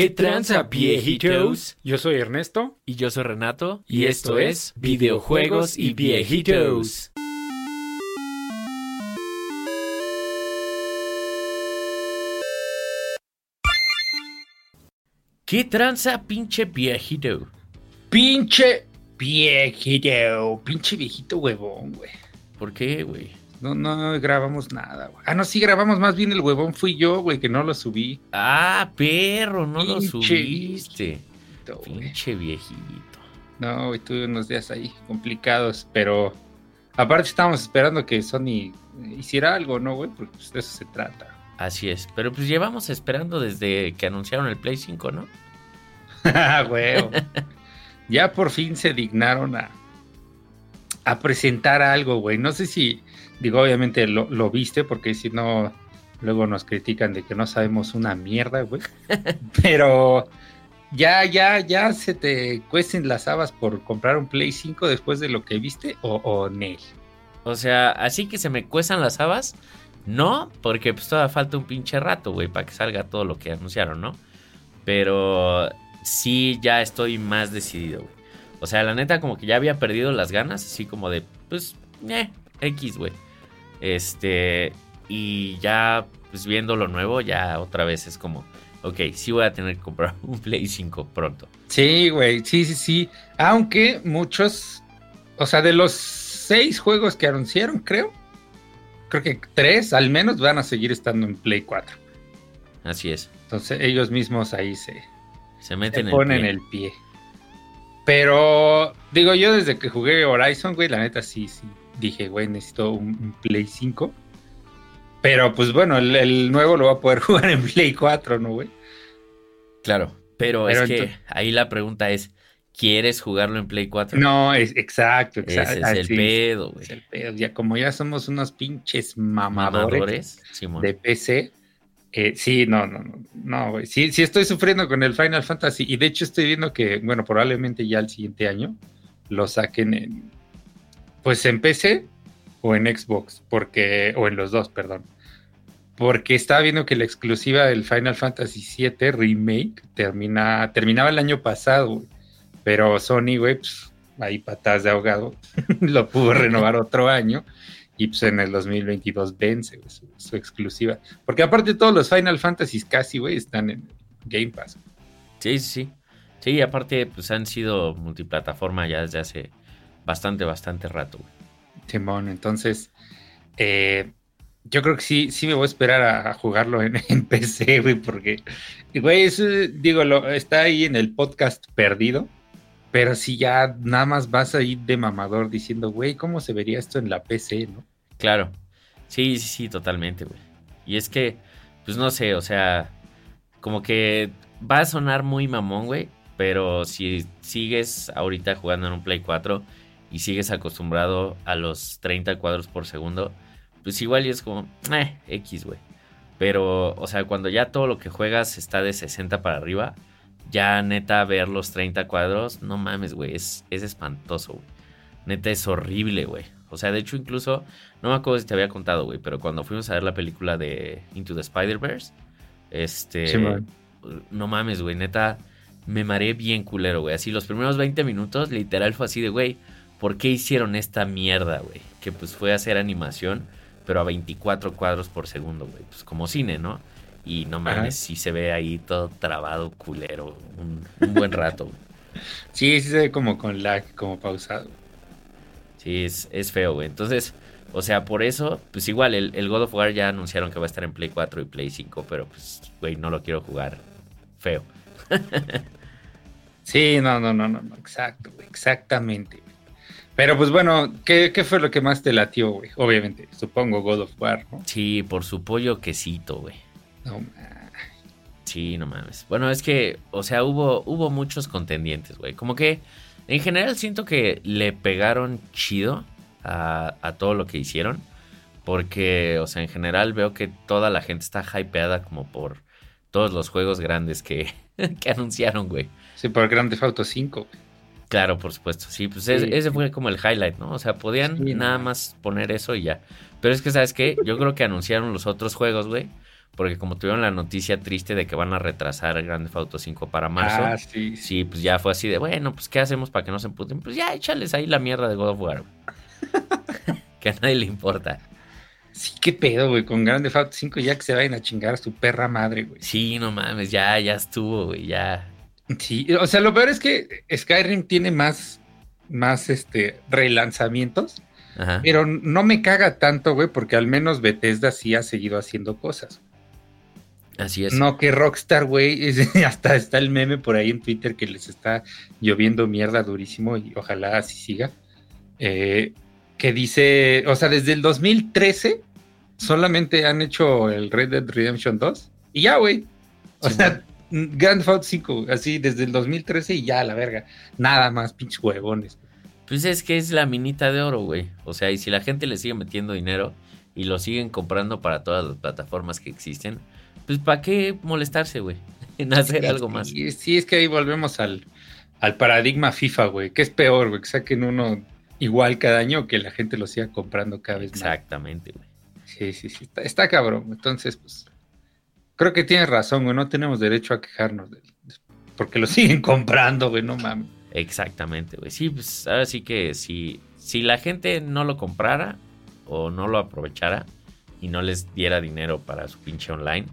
¿Qué tranza, viejitos? Yo soy Ernesto. Y yo soy Renato. Y esto es Videojuegos y Viejitos. ¿Qué tranza, pinche viejito? Pinche viejito. Pinche viejito huevón, güey. ¿Por qué, güey? No, no grabamos nada, güey. Ah, no, sí grabamos más bien el huevón fui yo, güey, que no lo subí. Ah, perro, no lo subiste. viejito. Pinche viejito. No, güey, tuve unos días ahí complicados, pero aparte estábamos esperando que Sony hiciera algo, ¿no, güey? Porque pues, de eso se trata. Así es. Pero pues llevamos esperando desde que anunciaron el Play 5, ¿no? güey. ya por fin se dignaron a, a presentar algo, güey. No sé si, digo, obviamente lo, lo viste, porque si no, luego nos critican de que no sabemos una mierda, güey. Pero ya, ya, ya se te cuecen las habas por comprar un Play 5 después de lo que viste, o, o Nel. O sea, así que se me cuezan las habas. No, porque pues todavía falta un pinche rato, güey, para que salga todo lo que anunciaron, ¿no? Pero sí ya estoy más decidido, güey. O sea, la neta como que ya había perdido las ganas, así como de, pues, eh, X, güey. Este, y ya, pues viendo lo nuevo, ya otra vez es como, ok, sí voy a tener que comprar un Play 5 pronto. Sí, güey, sí, sí, sí. Aunque muchos, o sea, de los seis juegos que anunciaron, creo, creo que tres al menos van a seguir estando en Play 4. Así es. Entonces ellos mismos ahí se, Se meten en ponen pie. el pie. Pero digo, yo desde que jugué Horizon, güey, la neta sí, sí. Dije, güey, necesito un, un Play 5. Pero pues bueno, el, el nuevo lo va a poder jugar en Play 4, ¿no, güey? Claro, pero, Pero es que ahí la pregunta es, ¿quieres jugarlo en Play 4? No, es exacto, exacto. Ese es el así pedo, güey. es el pedo. Ya como ya somos unos pinches mamadores, de PC. eh, sí, no, no, no, no, güey. Sí, sí estoy sufriendo con el Final Fantasy y de hecho estoy viendo que, bueno, probablemente ya el siguiente año lo saquen en, pues en PC o en Xbox, porque, o en los dos, perdón. Porque estaba viendo que la exclusiva del Final Fantasy VII Remake termina, terminaba el año pasado. Pero Sony, güey, pues, ahí patas de ahogado, lo pudo renovar otro año y pues en el 2022 vence su, su exclusiva. Porque aparte todos los Final Fantasies casi, güey, están en Game Pass. Sí, sí, sí. Sí, aparte, pues han sido multiplataforma ya desde hace bastante, bastante rato, güey. Simón, entonces eh, yo creo que sí, sí me voy a esperar a, a jugarlo en, en PC, güey, porque, güey, eso, digo, lo, está ahí en el podcast perdido, pero si ya nada más vas ahí de mamador diciendo, güey, ¿cómo se vería esto en la PC, no? Claro. Sí, sí, sí, totalmente, güey. Y es que, pues no sé, o sea, como que va a sonar muy mamón, güey. Pero si sigues ahorita jugando en un Play 4 y sigues acostumbrado a los 30 cuadros por segundo, pues igual y es como, eh, X, güey. Pero, o sea, cuando ya todo lo que juegas está de 60 para arriba, ya neta ver los 30 cuadros, no mames, güey, es, es espantoso, güey. Neta es horrible, güey. O sea, de hecho, incluso, no me acuerdo si te había contado, güey, pero cuando fuimos a ver la película de Into the Spider-Verse, este. Simón. no mames, güey, neta, me mareé bien culero, güey. Así, los primeros 20 minutos, literal, fue así de, güey, ¿por qué hicieron esta mierda, güey? Que pues fue hacer animación, pero a 24 cuadros por segundo, güey. Pues como cine, ¿no? Y no mames, sí se ve ahí todo trabado, culero, un, un buen rato, güey. Sí, sí se ve como con lag, como pausado. Sí, es, es feo, güey. Entonces, o sea, por eso, pues igual, el, el God of War ya anunciaron que va a estar en Play 4 y Play 5, pero pues, güey, no lo quiero jugar feo. Sí, no, no, no, no, no, exacto, güey, exactamente. Pero pues bueno, ¿qué, ¿qué fue lo que más te latió, güey? Obviamente, supongo God of War, ¿no? Sí, por su pollo quesito, güey. No, ma- Sí, no mames. Bueno, es que, o sea, hubo, hubo muchos contendientes, güey. Como que, en general, siento que le pegaron chido a, a todo lo que hicieron. Porque, o sea, en general veo que toda la gente está hypeada como por todos los juegos grandes que, que anunciaron, güey. sí, por Grand Theft Auto 5. güey. Claro, por supuesto. Sí, pues Sí. ese, ese fue como el highlight, ¿no? O sea, podían Sí, nada no. más poner eso y ya. Pero es que, ¿sabes qué? Yo creo que anunciaron los otros juegos, güey. Porque como tuvieron la noticia triste de que van a retrasar Grand Theft Auto 5 para marzo. Ah, sí. Sí, pues ya fue así de, bueno, pues ¿qué hacemos para que no se emputen? Pues ya échales ahí la mierda de God of War. que a nadie le importa. Sí, qué pedo, güey, con Grand Theft Auto 5 ya que se vayan a chingar a su perra madre, güey. Sí, no mames, ya, ya estuvo, güey, ya. Sí, o sea, lo peor es que Skyrim tiene más, más, este, relanzamientos. Ajá. Pero no me caga tanto, güey, porque al menos Bethesda sí ha seguido haciendo cosas. Así es. No que Rockstar, güey, hasta está el meme por ahí en Twitter que les está lloviendo mierda durísimo y ojalá así siga. Eh, que dice, o sea, desde el 2013 solamente han hecho el Red Dead Redemption 2 y ya, güey. O Sí, sea, Grand Theft Auto 5, así desde el 2013 y ya, la verga. Nada más, pinches huevones. Pues es que es la minita de oro, güey. O sea, y si la gente le sigue metiendo dinero y lo siguen comprando para todas las plataformas que existen, pues ¿para qué molestarse, güey? En hacer algo más. Sí, sí, es que ahí volvemos al, al paradigma FIFA, güey. ¿Qué es peor, güey? Que saquen uno igual cada año o que la gente lo siga comprando cada vez más. Exactamente, güey. Sí, sí, sí. Está, está cabrón. Entonces, pues. Creo que tienes razón, güey. No tenemos derecho a quejarnos porque lo siguen comprando, güey. No mames. Exactamente, güey. Sí, pues ahora sí que si, si la gente no lo comprara o no lo aprovechara y no les diera dinero para su pinche online,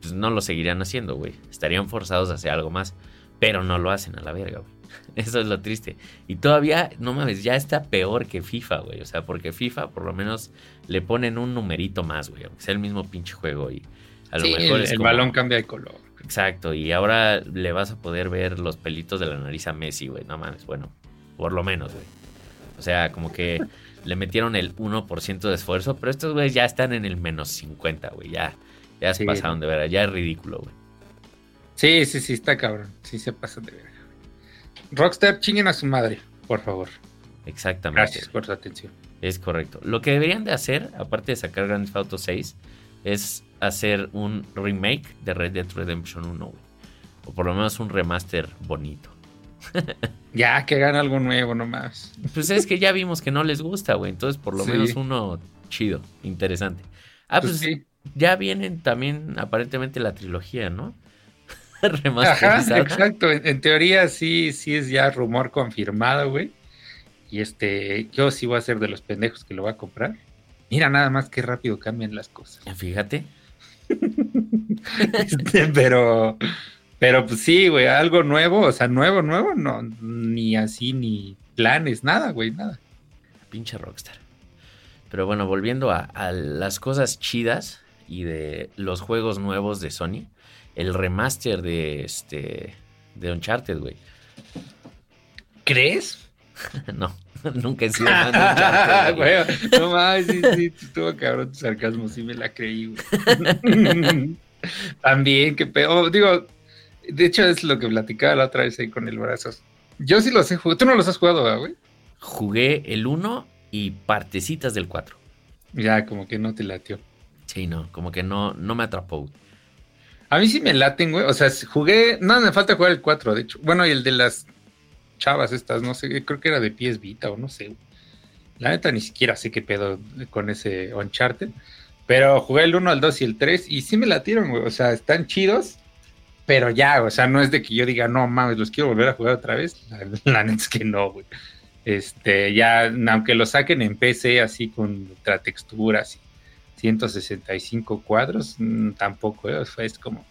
pues no lo seguirían haciendo, güey. Estarían forzados a hacer algo más, pero no lo hacen a la verga, güey. Eso es lo triste. Y todavía, no mames, ya está peor que FIFA, güey. O sea, porque FIFA por lo menos le ponen un numerito más, güey. Aunque sea el mismo pinche juego y a lo mejor el, es el como- balón cambia de color. Exacto, y ahora le vas a poder ver los pelitos de la nariz a Messi, güey. No mames, bueno, por lo menos, güey. O sea, como que le metieron el 1% de esfuerzo, pero estos güeyes ya están en el menos 50, güey. Ya, ya se Sí. pasaron de verdad, ya es ridículo, güey. Sí, sí, sí, está cabrón. Sí, se pasan de verga. Rockstar, chinguen a su madre, por favor. Exactamente. Gracias por su atención. Es correcto. Lo que deberían de hacer, aparte de sacar Grand Theft Auto 6, es hacer un remake de Red Dead Redemption 1, güey. O por lo menos un remaster bonito. Ya, que hagan algo nuevo nomás. Pues es que ya vimos que no les gusta, güey. Entonces, por lo Sí. menos uno chido, interesante. Ah, pues, Pues sí. ya vienen también aparentemente la trilogía, ¿no? Ajá, exacto. En, en teoría sí, sí es ya rumor confirmado, güey. Y este, yo sí voy a ser de los pendejos que lo va a comprar. Mira nada más qué rápido cambian las cosas. Fíjate. Este, pero, pero pues sí, güey, algo nuevo, o sea, nuevo, nuevo, no, ni así, ni planes, nada, güey, nada. Pinche Rockstar. Pero bueno, volviendo a, a las cosas chidas y de los juegos nuevos de Sony. El remaster de este. de Uncharted, güey. ¿Crees? no, nunca he sido fan de Uncharted. güey. Güey, no mames, sí, sí, estuvo cabrón tu sarcasmo, sí me la creí, güey. También, qué pedo. Digo, de hecho es lo que platicaba la otra vez ahí con el brazos. Yo sí los he jugado. Tú no los has jugado, ¿verdad, güey? Jugué el 1 y partecitas del 4. Ya, como que no te latió. Sí, no, como que no, no me atrapó. güey. A mí sí me laten, güey. O sea, jugué. No, me falta jugar el 4, de hecho. Bueno, y el de las chavas estas, no sé, creo que era de pies Vita o no sé. güey. La neta ni siquiera sé qué pedo con ese Uncharted. Pero jugué el 1, el 2 y el 3 y sí me latieron, güey. O sea, están chidos. Pero ya, o sea, no es de que yo diga, no mames, los quiero volver a jugar otra vez. La, neta es que no, güey. Este, ya, aunque lo saquen en PC así con ultratexturas y 165 cuadros, mm, tampoco, ¿eh? O sea, es como,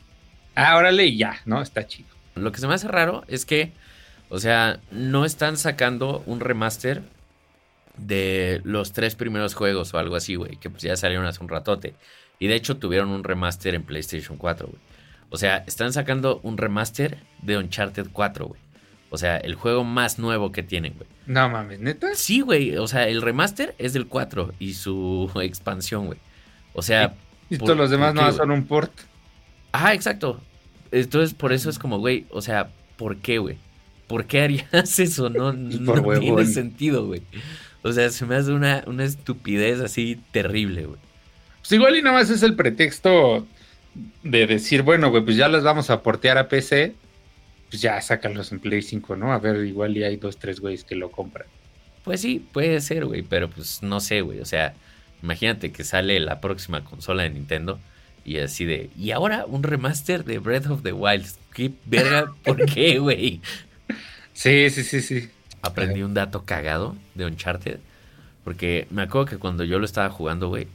ah, órale y ya, ¿no? Está chido. Lo que se me hace raro es que, o sea, no están sacando un remaster de los tres primeros juegos o algo así, güey, que pues ya salieron hace un ratote. Y de hecho tuvieron un remaster en PlayStation 4, güey. O sea, están sacando un remaster de Uncharted 4, güey. O sea, el juego más nuevo que tienen, güey. No mames, neta. Sí, güey. O sea, el remaster es del 4 y su expansión, güey. O sea, Y ¿por- todos los demás no son un port. Ajá, exacto. Entonces, por eso es como, güey, o sea, ¿por qué, güey? ¿Por qué harías eso? No, no tiene sentido, güey. O sea, se me hace una, una estupidez así terrible, güey. Pues igual y nada más es el pretexto de decir, bueno, güey, pues ya los vamos a portear a PC. Pues ya sácalos en Play 5, ¿no? A ver, igual y hay dos, tres güeyes que lo compran. Pues sí, puede ser, güey, pero pues no sé, güey. O sea, imagínate que sale la próxima consola de Nintendo Y así de, y ahora un remaster de Breath of the Wild. ¿Qué verga? ¿Por qué, güey? Sí, sí, sí, sí. Aprendí un dato cagado de Uncharted. Porque me acuerdo que cuando yo lo estaba jugando, güey,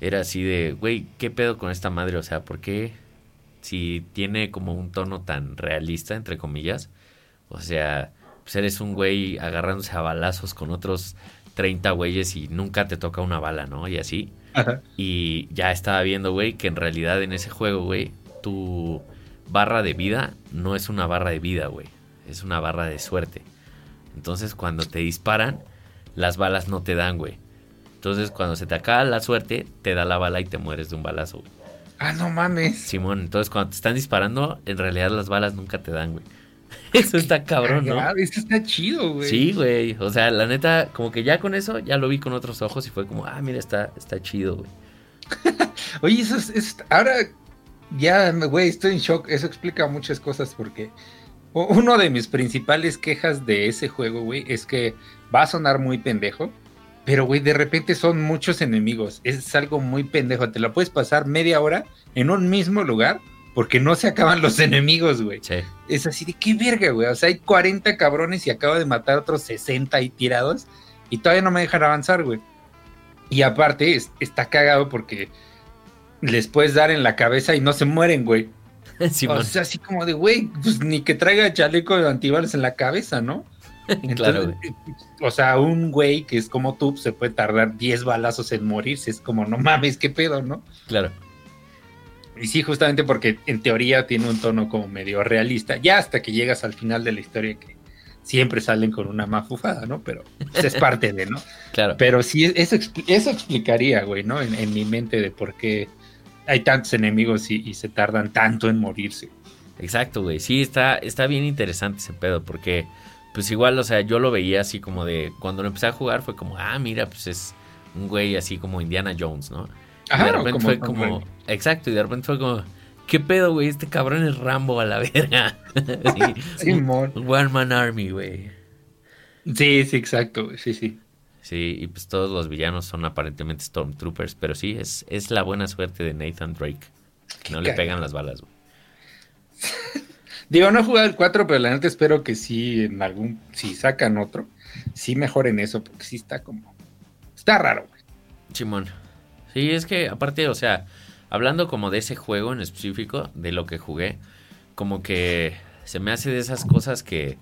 era así de, güey, ¿qué pedo con esta madre? O sea, ¿por qué si tiene como un tono tan realista, entre comillas? O sea, pues eres un güey agarrándose a balazos con otros 30 güeyes y nunca te toca una bala, ¿no? Y así. Y ya estaba viendo, güey, que en realidad en ese juego, güey, tu barra de vida no es una barra de vida, güey. Es una barra de suerte. Entonces, cuando te disparan, las balas no te dan, güey. Entonces, cuando se te acaba la suerte, te da la bala y te mueres de un balazo, güey. Ah, no mames. Simón, entonces cuando te están disparando, en realidad las balas nunca te dan, güey. Eso está cabrón, ¿no? Eso está chido, güey. Sí, güey. O sea, la neta, como que ya con eso, ya lo vi con otros ojos y fue como, ah, mira, está, está chido, güey. Oye, eso es, Ahora, ya, güey, estoy en shock. Eso explica muchas cosas porque uno de mis principales quejas de ese juego, güey, es que va a sonar muy pendejo, pero, güey, de repente son muchos enemigos. Es algo muy pendejo. Te lo puedes pasar media hora en un mismo lugar porque no se acaban los enemigos, güey. Sí. Es así de qué verga, güey. O sea, hay 40 cabrones y acabo de matar otros 60 y tirados y todavía no me dejan avanzar, güey. Y aparte, está cagado porque les puedes dar en la cabeza y no se mueren, güey. o sea, así como de, güey, pues ni que traiga chaleco de antibalas en la cabeza, ¿no? claro, güey. O sea, un güey que es como tú se puede tardar 10 balazos en morirse. Es como, no mames, qué pedo, ¿no? Claro. Y sí, justamente porque en teoría tiene un tono como medio realista, ya hasta que llegas al final de la historia que siempre salen con una mafufada, ¿no? Pero es parte de, ¿no? Claro. Pero sí, eso, eso explicaría, güey, ¿no? En, mi mente de por qué hay tantos enemigos y, se tardan tanto en morirse. Exacto, güey. Sí, está, está bien interesante ese pedo, porque, pues igual, o sea, yo lo veía así como de, cuando lo empecé a jugar fue como, ah, mira, pues es un güey así como Indiana Jones, ¿no? y de repente fue como, exacto, y de repente fue como, ¿qué pedo, güey? Este cabrón es Rambo a la verga. sí, One Man Army, güey. Sí, sí, exacto, sí, sí. Sí, y pues todos los villanos son aparentemente Stormtroopers, pero sí, es, es la buena suerte de Nathan Drake. Que no le pegan las balas, güey. Digo, no he jugado el 4, pero la neta espero que sí, en algún, si sacan otro, sí mejoren eso, porque sí está como, está raro, güey. Chimón. Sí, es que aparte, o sea, hablando como de ese juego en específico, de lo que jugué, como que se me hace de esas cosas que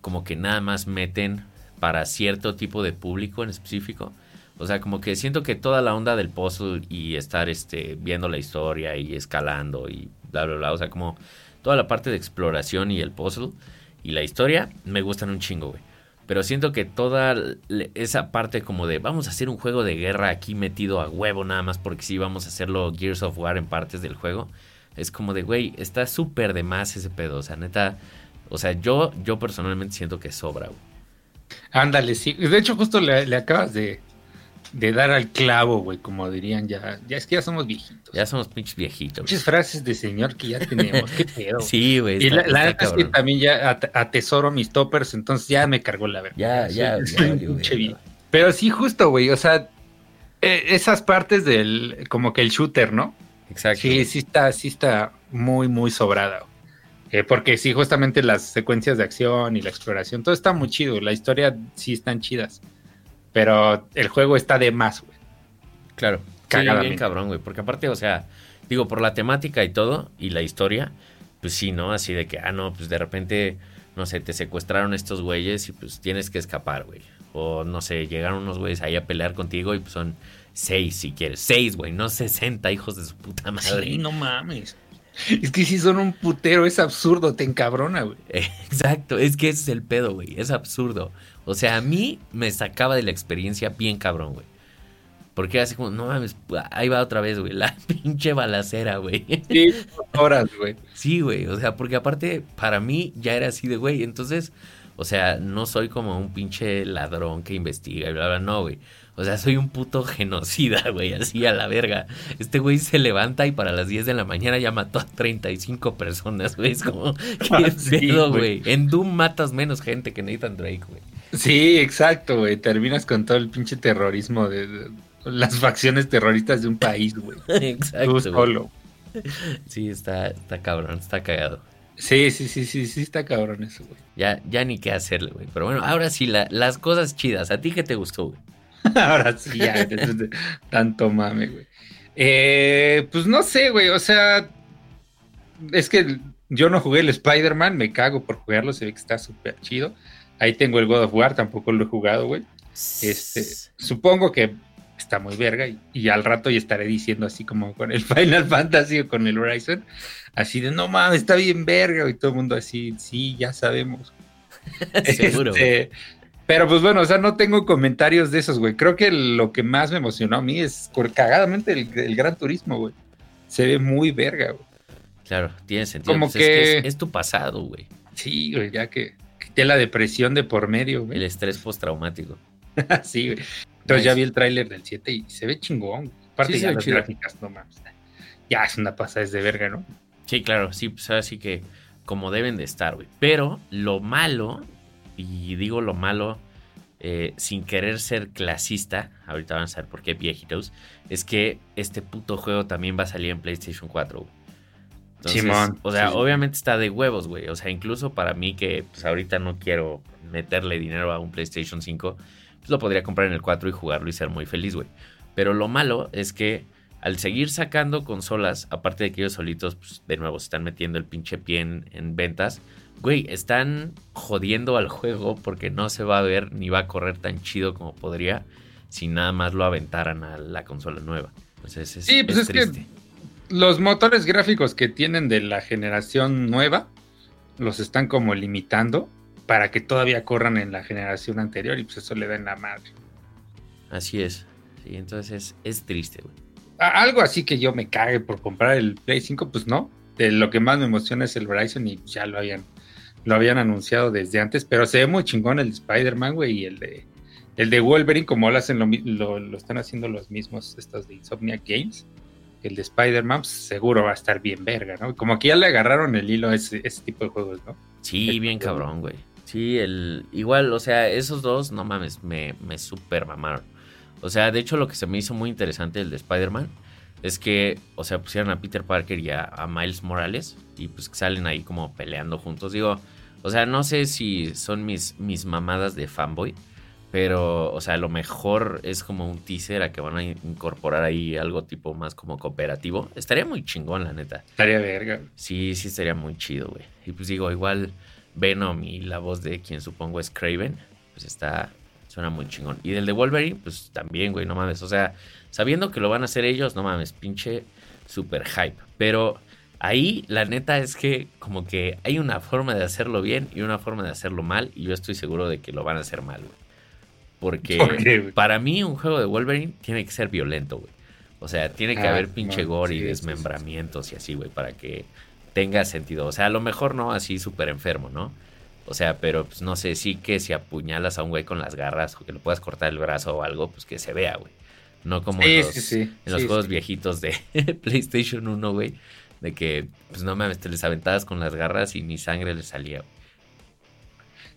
como que nada más meten para cierto tipo de público en específico. O sea, como que siento que toda la onda del puzzle y estar este, viendo la historia y escalando y bla, bla, bla. O sea, como toda la parte de exploración y el puzzle y la historia me gustan un chingo, güey. Pero siento que toda esa parte como de vamos a hacer un juego de guerra aquí metido a huevo nada más porque sí vamos a hacerlo Gears of War en partes del juego. Es como de, güey, está súper de más ese pedo. O sea, neta, o sea, yo, yo personalmente siento que sobra, güey. Ándale, sí. De hecho, justo le acabas de, de dar al clavo, güey, como dirían ya. Ya es que ya somos viejitos. Ya somos pinches viejitos. Muchas frases de señor que ya tenemos. Qué pedo. Sí, güey. Y la, la es que también ya atesoro mis toppers, entonces ya me cargó la verdad. Ya, ya, ya Pero sí, justo, güey. O sea, e, esas partes del. como que el shooter, ¿no? Exacto. Sí, sí está, sí está muy, muy sobrada. Eh, porque sí, justamente las secuencias de acción y la exploración, todo está muy chido. La historia sí están chidas. Pero el juego está de más, güey. Claro. Sí, bien cabrón, güey. Porque aparte, o sea, digo, por la temática y todo, y la historia, pues sí, ¿no? Así de que, ah, no, pues de repente, no sé, te secuestraron estos güeyes y pues tienes que escapar, güey. O no sé, llegaron unos güeyes ahí a pelear contigo y pues son seis, si quieres. Seis, güey, no sesenta hijos de su puta madre. Sí, no mames. Es que si son un putero, es absurdo, te encabrona, güey. Exacto, es que ese es el pedo, güey, es absurdo. O sea, a mí me sacaba de la experiencia bien cabrón, güey. Porque así como, no mames, ahí va otra vez, güey, la pinche balacera, güey. Sí, horas, güey. Sí, güey, o sea, porque aparte, para mí ya era así de, güey, entonces, o sea, no soy como un pinche ladrón que investiga y bla, bla, no, güey. O sea, soy un puto genocida, güey, así a la verga. Este güey se levanta y para las 10 de la mañana ya mató a 35 personas, güey. Es como, qué ah, pedo, güey. En Doom matas menos gente que Nathan Drake, güey. Sí, exacto, güey. Terminas con todo el pinche terrorismo de, las facciones terroristas de un país, güey. exacto. Tú solo. Sí, está, está cabrón, está cagado. Sí, sí, sí, sí, sí, está cabrón eso, güey. Ya, ya ni qué hacerle, güey. Pero bueno, ahora sí, la- las cosas chidas. ¿A ti qué te gustó, güey? Ahora sí, ya, tanto mame, güey. Eh, pues no sé, güey, o sea, es que yo no jugué el Spider-Man, me cago por jugarlo, se ve que está súper chido. Ahí tengo el God of War, tampoco lo he jugado, güey. Este, supongo que está muy verga y, y al rato ya estaré diciendo así como con el Final Fantasy o con el Horizon, así de no mames, está bien verga y todo el mundo así, sí, ya sabemos. Seguro, güey. Este, pero pues bueno, o sea, no tengo comentarios de esos, güey. Creo que lo que más me emocionó a mí es cagadamente el, el Gran Turismo, güey. Se ve muy verga, güey. Claro, tiene sentido. Como Pues es, que que- es, es tu pasado, güey. Sí, güey, ya que quité la depresión de por medio, El güey. estrés postraumático. sí, güey. Entonces ya vi el tráiler del 7 y se ve chingón. Aparte Sí, ya las gráficas, no mames. Ya es una pasada, es de verga, ¿no? Sí, claro, sí, pues así que como deben de estar, güey. Pero lo malo, y digo lo malo eh, sin querer ser clasista, ahorita van a saber por qué viejitos, es que este puto juego también va a salir en PlayStation 4, güey. Entonces, Simón, o sea, sí. obviamente está de huevos, güey. O sea, incluso para mí que pues ahorita no quiero meterle dinero a un PlayStation 5, pues lo podría comprar en el 4 y jugarlo y ser muy feliz, güey. Pero lo malo es que al seguir sacando consolas, aparte de que ellos solitos, pues de nuevo se están metiendo el pinche pie en, en ventas, güey, están jodiendo al juego porque no se va a ver ni va a correr tan chido como podría si nada más lo aventaran a la consola nueva. Entonces es, Sí, pues es que- Los motores gráficos que tienen de la generación nueva los están como limitando para que todavía corran en la generación anterior y pues eso le da en la madre. Así es. Sí, entonces es, es triste, güey. Algo así que yo me cague por comprar el Play 5, pues no. De lo que más me emociona es el Horizon y ya lo habían, lo habían anunciado desde antes, pero se ve muy chingón el de Spider-Man, güey, y el de, el de Wolverine, como lo hacen lo, lo, lo están haciendo los mismos estos de Insomniac Games. El de Spider-Man pues, seguro va a estar bien verga, ¿no? Como que ya le agarraron el hilo a ese, ese tipo de juegos, ¿no? Sí, El- bien cabrón, güey. Sí, el. Igual, o sea, esos dos, no mames, me, me super mamaron. O sea, de hecho, lo que se me hizo muy interesante el de Spider-Man es que, o sea, pusieron a Peter Parker y a, a Miles Morales y pues salen ahí como peleando juntos. Digo, o sea, no sé si son mis, mis mamadas de fanboy, pero, o sea, a lo mejor es como un teaser a que van a incorporar ahí algo tipo más como cooperativo. Estaría muy chingón, la neta. Estaría verga. Sí, sí estaría muy chido, güey. Y pues digo, igual Venom y la voz de quien supongo es Craven, pues está, suena muy chingón. Y del de Wolverine, pues también, güey, no mames. O sea, sabiendo que lo van a hacer ellos, no mames, pinche super hype. Pero ahí la neta es que como que hay una forma de hacerlo bien y una forma de hacerlo mal. Y yo estoy seguro de que lo van a hacer mal, güey. Porque para mí un juego de Wolverine tiene que ser violento, güey. O sea, tiene que Ah, haber pinche gore y sí, sí, sí. desmembramientos y así, güey, para que tenga sentido. O sea, a lo mejor no así súper enfermo, ¿no? O sea, pero pues no sé, sí que si apuñalas a un güey con las garras o que le puedas cortar el brazo o algo, pues que se vea, güey. No como en los, en los juegos viejitos de PlayStation 1, güey. De que, pues no mames, te les aventabas con las garras y ni sangre les salía.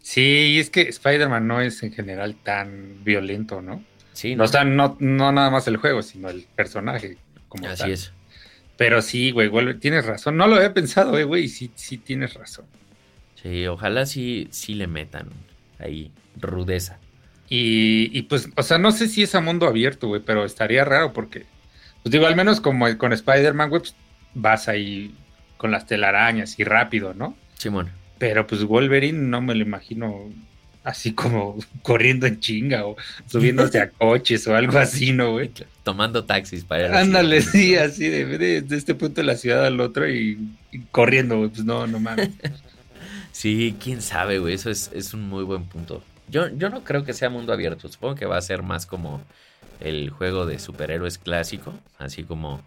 Sí, y es que Spider-Man no es en general tan violento, ¿no? Sí, O sea, no, no nada más el juego, sino el personaje como Así tal. es. Pero sí, güey, tienes razón. No lo había pensado, eh, güey, sí, sí tienes razón. Sí, ojalá sí, sí le metan ahí rudeza. Y, y, pues, o sea, no sé si es a mundo abierto, güey, pero estaría raro porque, pues digo, al menos como con Spider-Man, güey, pues, vas ahí con las telarañas y rápido, ¿no? Simón. Pero pues Wolverine no me lo imagino así como corriendo en chinga o subiéndose a coches o algo así, ¿no, güey? Tomando taxis para ir Ándale, ciudad. sí, así de, de, de este punto de la ciudad al otro y, y corriendo, güey, pues no, no mames. Sí, quién sabe, güey. Eso es, es un muy buen punto. Yo, yo no creo que sea mundo abierto. Supongo que va a ser más como el juego de superhéroes clásico. Así como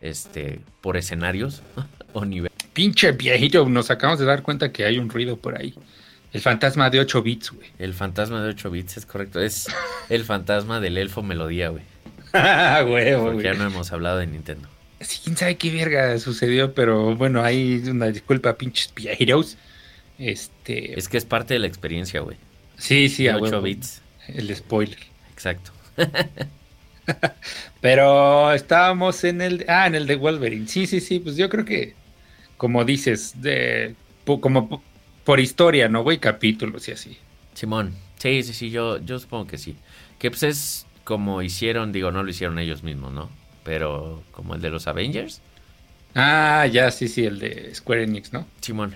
este por escenarios o nivel. Pinche viejito, nos acabamos de dar cuenta que hay un ruido por ahí. El fantasma de 8 bits, güey. El fantasma de 8 bits es correcto. Es el fantasma del elfo melodía, güey. Ah, Porque güey. ya no hemos hablado de Nintendo. Sí, quién sabe qué verga sucedió, pero bueno, hay una disculpa, pinches viejitos. Este. Es que es parte de la experiencia, güey. sí, sí, a 8 huevo. bits. El spoiler. Exacto. Pero estábamos en el. Ah, en el de Wolverine. Sí, sí, sí. Pues yo creo que, como dices, de como por historia, ¿no, güey? Capítulos y así. Simón. Sí, sí, sí. Yo, yo supongo que sí. Que pues es como hicieron, digo, no lo hicieron ellos mismos, ¿no? Pero como el de los Avengers. Ah, ya, sí, sí, el de Square Enix, ¿no? Simón.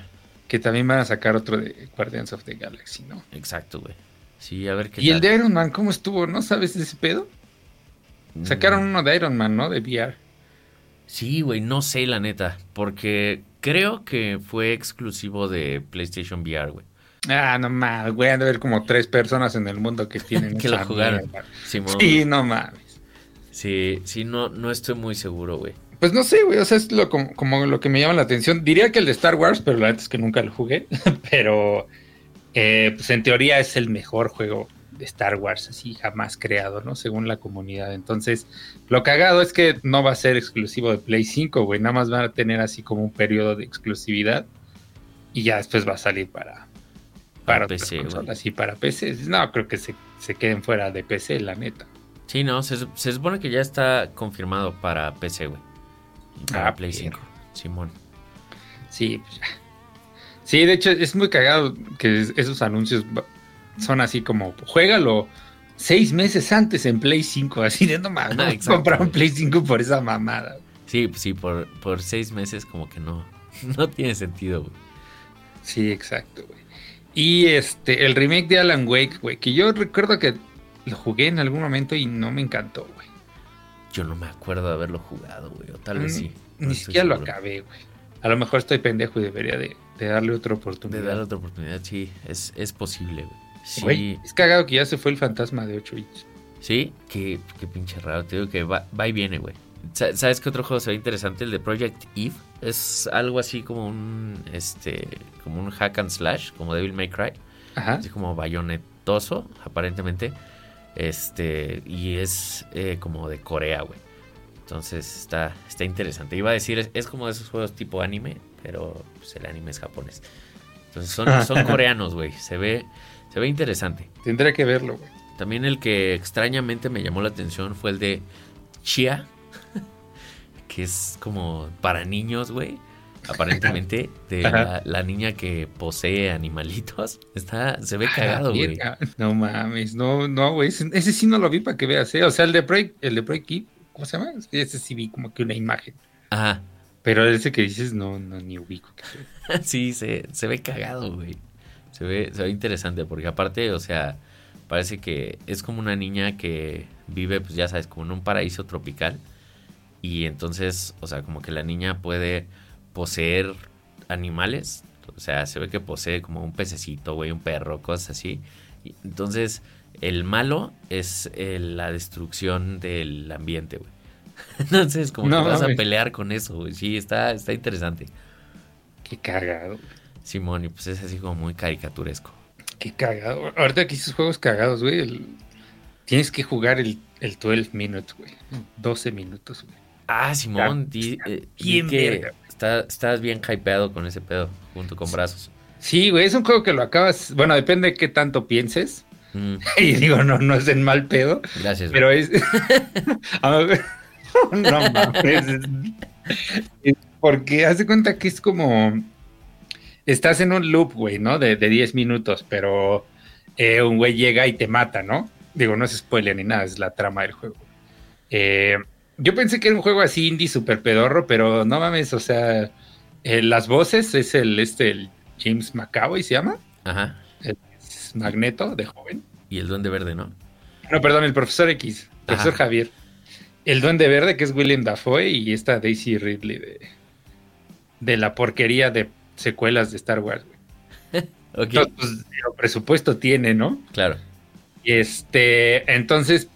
Que también van a sacar otro de Guardians of the Galaxy, ¿no? Exacto, güey. Sí, a ver qué ¿Y el de Iron Man cómo estuvo? ¿No sabes de ese pedo? Sacaron mm. uno de Iron Man, ¿no? De VR. Sí, güey, no sé la neta, porque creo que fue exclusivo de PlayStation VR, güey. Ah, no mames, güey, han de ver como tres personas en el mundo que tienen que lo jugaron. sí, no mames. Sí, sí, no, no estoy muy seguro, güey. Pues no sé, güey, o sea, es lo, como, lo que me llama la atención. Diría que el de Star Wars, pero la verdad es que nunca lo jugué. pero, eh, pues en teoría es el mejor juego de Star Wars así jamás creado, ¿no? Según la comunidad. Entonces, lo cagado es que no va a ser exclusivo de Play 5, güey. Nada más van a tener así como un periodo de exclusividad y ya después va a salir para, para, PC, así para PC. No, creo que se, se, queden fuera de PC, la neta. Sí, no, se, supone que ya está confirmado para PC, güey. para ah, Play 5, Simón. Sí, pues ya. Sí, de hecho es muy cagado que esos anuncios son así como, juégalo seis meses antes en Play 5, así de no mames, comprar un Play 5 por esa mamada. Sí, sí, por, por seis meses como que no, no tiene sentido, güey. Sí, exacto, güey. Y este, el remake de Alan Wake, güey, que yo recuerdo que lo jugué en algún momento y no me encantó, güey. Yo no me acuerdo de haberlo jugado, güey, o tal vez mm, sí. ni siquiera lo acabé, güey. A lo mejor estoy pendejo y debería de, darle otra oportunidad. De darle otra oportunidad, sí, es, es posible, güey. Sí. es cagado que ya se fue el fantasma de 8 bits. Sí, qué, pinche raro. Te digo que va, y viene, güey. ¿Sabes qué otro juego se ve interesante? El de Project Eve. Es algo así como un este como un hack and slash, como Devil May Cry. Ajá. Así como bayonetoso, aparentemente. Este, y es eh, como de Corea, güey. Entonces está, está interesante. Iba a decir, es, como de esos juegos tipo anime, pero pues, el anime es japonés. Entonces son, son coreanos, güey. Se ve, se ve interesante. Tendré que verlo, güey. También el que extrañamente me llamó la atención fue el de Chia, que es como para niños, güey. Aparentemente, de la, niña que posee animalitos. Está, se ve cagado, güey. No mames, no, no, güey. Ese, sí no lo vi para que veas, ¿eh? O sea, el de Break, el de Break ¿cómo se llama? Ese sí vi como que una imagen. Ajá. Pero ese que dices, no, no, ni ubico. sí, se, se ve cagado, güey. Se ve, se ve interesante porque aparte, o sea, parece que es como una niña que vive, pues ya sabes, como en un paraíso tropical. Y entonces, o sea, como que la niña puede poseer animales. O sea, se ve que posee como un pececito, güey, un perro, cosas así. entonces, el malo es eh, la destrucción del ambiente, güey. Entonces, como que vas a pelear con eso, güey. Sí, está, está interesante. Qué cagado. Simón, y pues es así como muy caricaturesco. Qué cagado. Ahorita que esos juegos cagados, güey. Tienes que jugar el, el 12 minutes, güey. 12 minutos, güey. Ah, Simón, eh, bien que estás bien hypeado con ese pedo, junto con brazos. Sí, güey, es un juego que lo acabas. Bueno, depende de qué tanto pienses. Mm. Y digo, no, no es en mal pedo. Gracias. Pero es. no mames. Porque hace cuenta que es como estás en un loop, güey, ¿no? De, de 10 minutos, pero eh, un güey llega y te mata, ¿no? Digo, no es spoiler ni nada, es la trama del juego. Eh, yo pensé que era un juego así indie super pedorro, pero no mames, o sea, eh, las voces es el, este, el James McAvoy, ¿se llama? Ajá. El Magneto, de joven. Y el Duende Verde, ¿no? No, perdón, el Profesor X, Profesor Javier. El Duende Verde, que es William Dafoe, y esta Daisy Ridley de, de la porquería de secuelas de Star Wars, güey. okay. Pues, presupuesto tiene, ¿no? Claro. Este, entonces,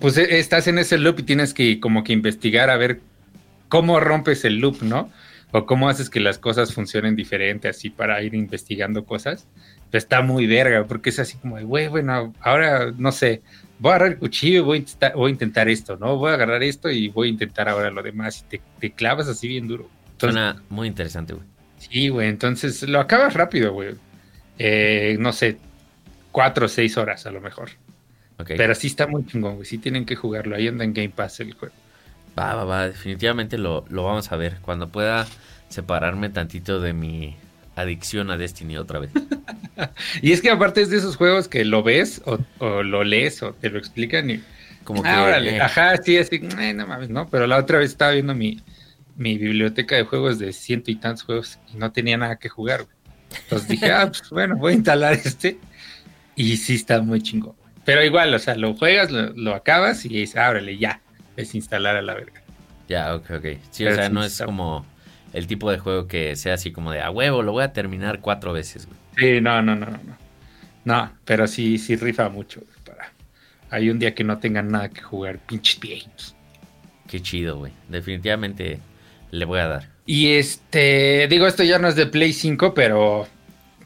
pues e, estás en ese loop y tienes que como que investigar a ver cómo rompes el loop, ¿no? O cómo haces que las cosas funcionen diferente, así para ir investigando cosas. Pues está muy verga, porque es así como de, güey, bueno, ahora no sé, voy a agarrar el cuchillo y voy a, intentar, voy a intentar esto, ¿no? Voy a agarrar esto y voy a intentar ahora lo demás. Y te, clavas así bien duro. Suena muy interesante, güey. Sí, güey, entonces lo acabas rápido, güey. Eh, no sé, cuatro o seis horas a lo mejor. Pero sí está muy chingón, güey. Sí tienen que jugarlo. Ahí anda en Game Pass el juego. Va, va, va. Definitivamente lo, lo vamos a ver. Cuando pueda separarme tantito de mi adicción a Destiny otra vez. y es que aparte es de esos juegos que lo ves o, lo lees o te lo explican y... Como ah, que... Eh. Ajá, sí, así, eh, no mames, ¿no? Pero la otra vez estaba viendo mi, mi biblioteca de juegos de ciento y tantos juegos y no tenía nada que jugar. Entonces dije, ah, pues bueno, voy a instalar este. Y sí está muy chingo. Pero igual, o sea, lo juegas, lo, acabas y dices, ábrele, ya. Es instalar a la verga. Ya, ok, ok. Sí, o sea, no es como el tipo de juego que sea así como de a huevo, lo voy a terminar cuatro veces, güey. Sí, no, no, no, no. No, pero sí, sí rifa mucho, para. Hay un día que no tengan nada que jugar, pinches games. Qué chido, güey. Definitivamente le voy a dar. Y este, digo, esto ya no es de Play 5, pero,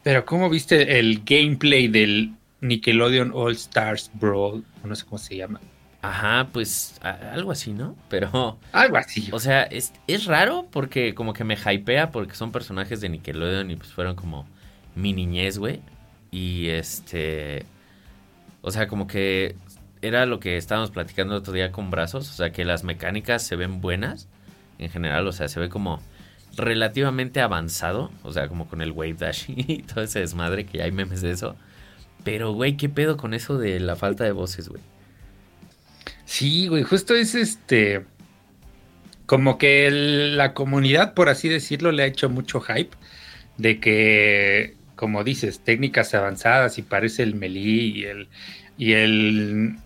pero ¿cómo viste el gameplay del Nickelodeon All Stars Brawl? No sé cómo se llama. Ajá, pues algo así, ¿no? Pero. Algo así. O sea, es, es raro porque como que me hypea porque son personajes de Nickelodeon y pues fueron como mi niñez, güey. Y este. O sea, como que era lo que estábamos platicando el otro día con brazos. O sea, que las mecánicas se ven buenas en general. O sea, se ve como relativamente avanzado. O sea, como con el Wave Dash y todo ese desmadre que ya hay memes de eso. Pero, güey, ¿qué pedo con eso de la falta de voces, güey? Sí, güey, justo es este. Como que la comunidad, por así decirlo, le ha hecho mucho hype de que, como dices, técnicas avanzadas y parece el Melee y el, y el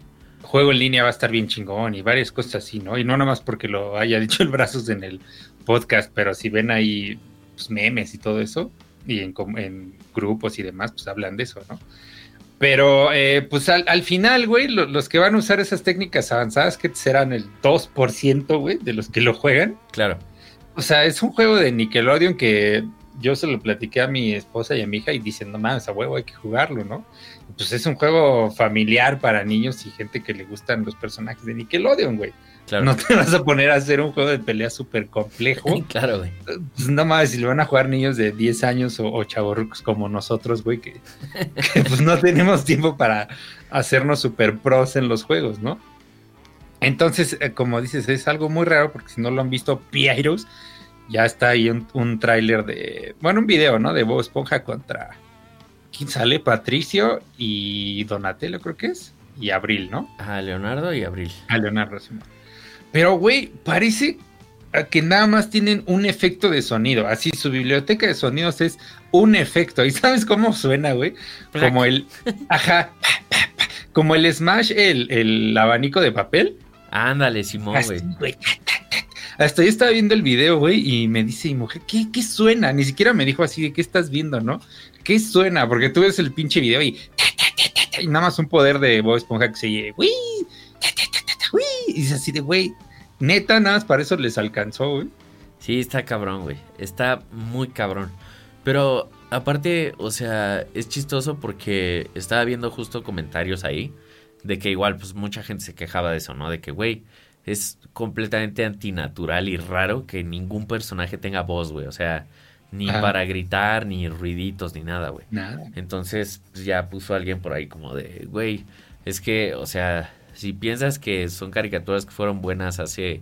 juego en línea va a estar bien chingón y varias cosas así, ¿no? Y no nada más porque lo haya dicho el Brazos en el podcast, pero si ven ahí pues, memes y todo eso, y en, en grupos y demás, pues hablan de eso, ¿no? Pero, eh, pues al, final, güey, los que van a usar esas técnicas avanzadas, que serán el 2%, güey, de los que lo juegan. Claro. O sea, es un juego de Nickelodeon que yo se lo platiqué a mi esposa y a mi hija y diciendo, mames, a huevo hay que jugarlo, ¿no? Pues es un juego familiar para niños y gente que le gustan los personajes de Nickelodeon, güey. No te vas a poner a hacer un juego de pelea súper complejo. claro, güey. Pues nada más, si lo van a jugar niños de 10 años o, o como nosotros, güey, que, pues no tenemos tiempo para hacernos super pros en los juegos, ¿no? Entonces, eh, como dices, es algo muy raro porque si no lo han visto, Pyros, ya está ahí un, un tráiler de, bueno, un video, ¿no? De Bob Esponja contra, ¿quién sale? Patricio y Donatello, creo que es, y Abril, ¿no? A Leonardo y Abril. A Leonardo, sí. Pero, güey, parece que nada más tienen un efecto de sonido. Así, su biblioteca de sonidos es un efecto. ¿Y sabes cómo suena, güey? Como el. Ajá. Como el Smash, el, el abanico de papel. Ándale, Simón, güey. Hasta yo estaba viendo el video, güey, y me dice mi mujer, ¿qué, ¿qué suena? Ni siquiera me dijo así de qué estás viendo, ¿no? ¿Qué suena? Porque tú ves el pinche video y, y nada más un poder de Bob Esponja que se oye, ¡Uy! y dice así de, güey, neta, nada más para eso les alcanzó, güey. Sí, está cabrón, güey. Está muy cabrón. Pero aparte, o sea, es chistoso porque estaba viendo justo comentarios ahí de que igual, pues mucha gente se quejaba de eso, ¿no? De que, güey, es completamente antinatural y raro que ningún personaje tenga voz, güey. O sea, ni para gritar, ni ruiditos, ni nada, güey. Nada. Entonces, pues ya puso alguien por ahí como de, güey, es que, o sea, si piensas que son caricaturas que fueron buenas hace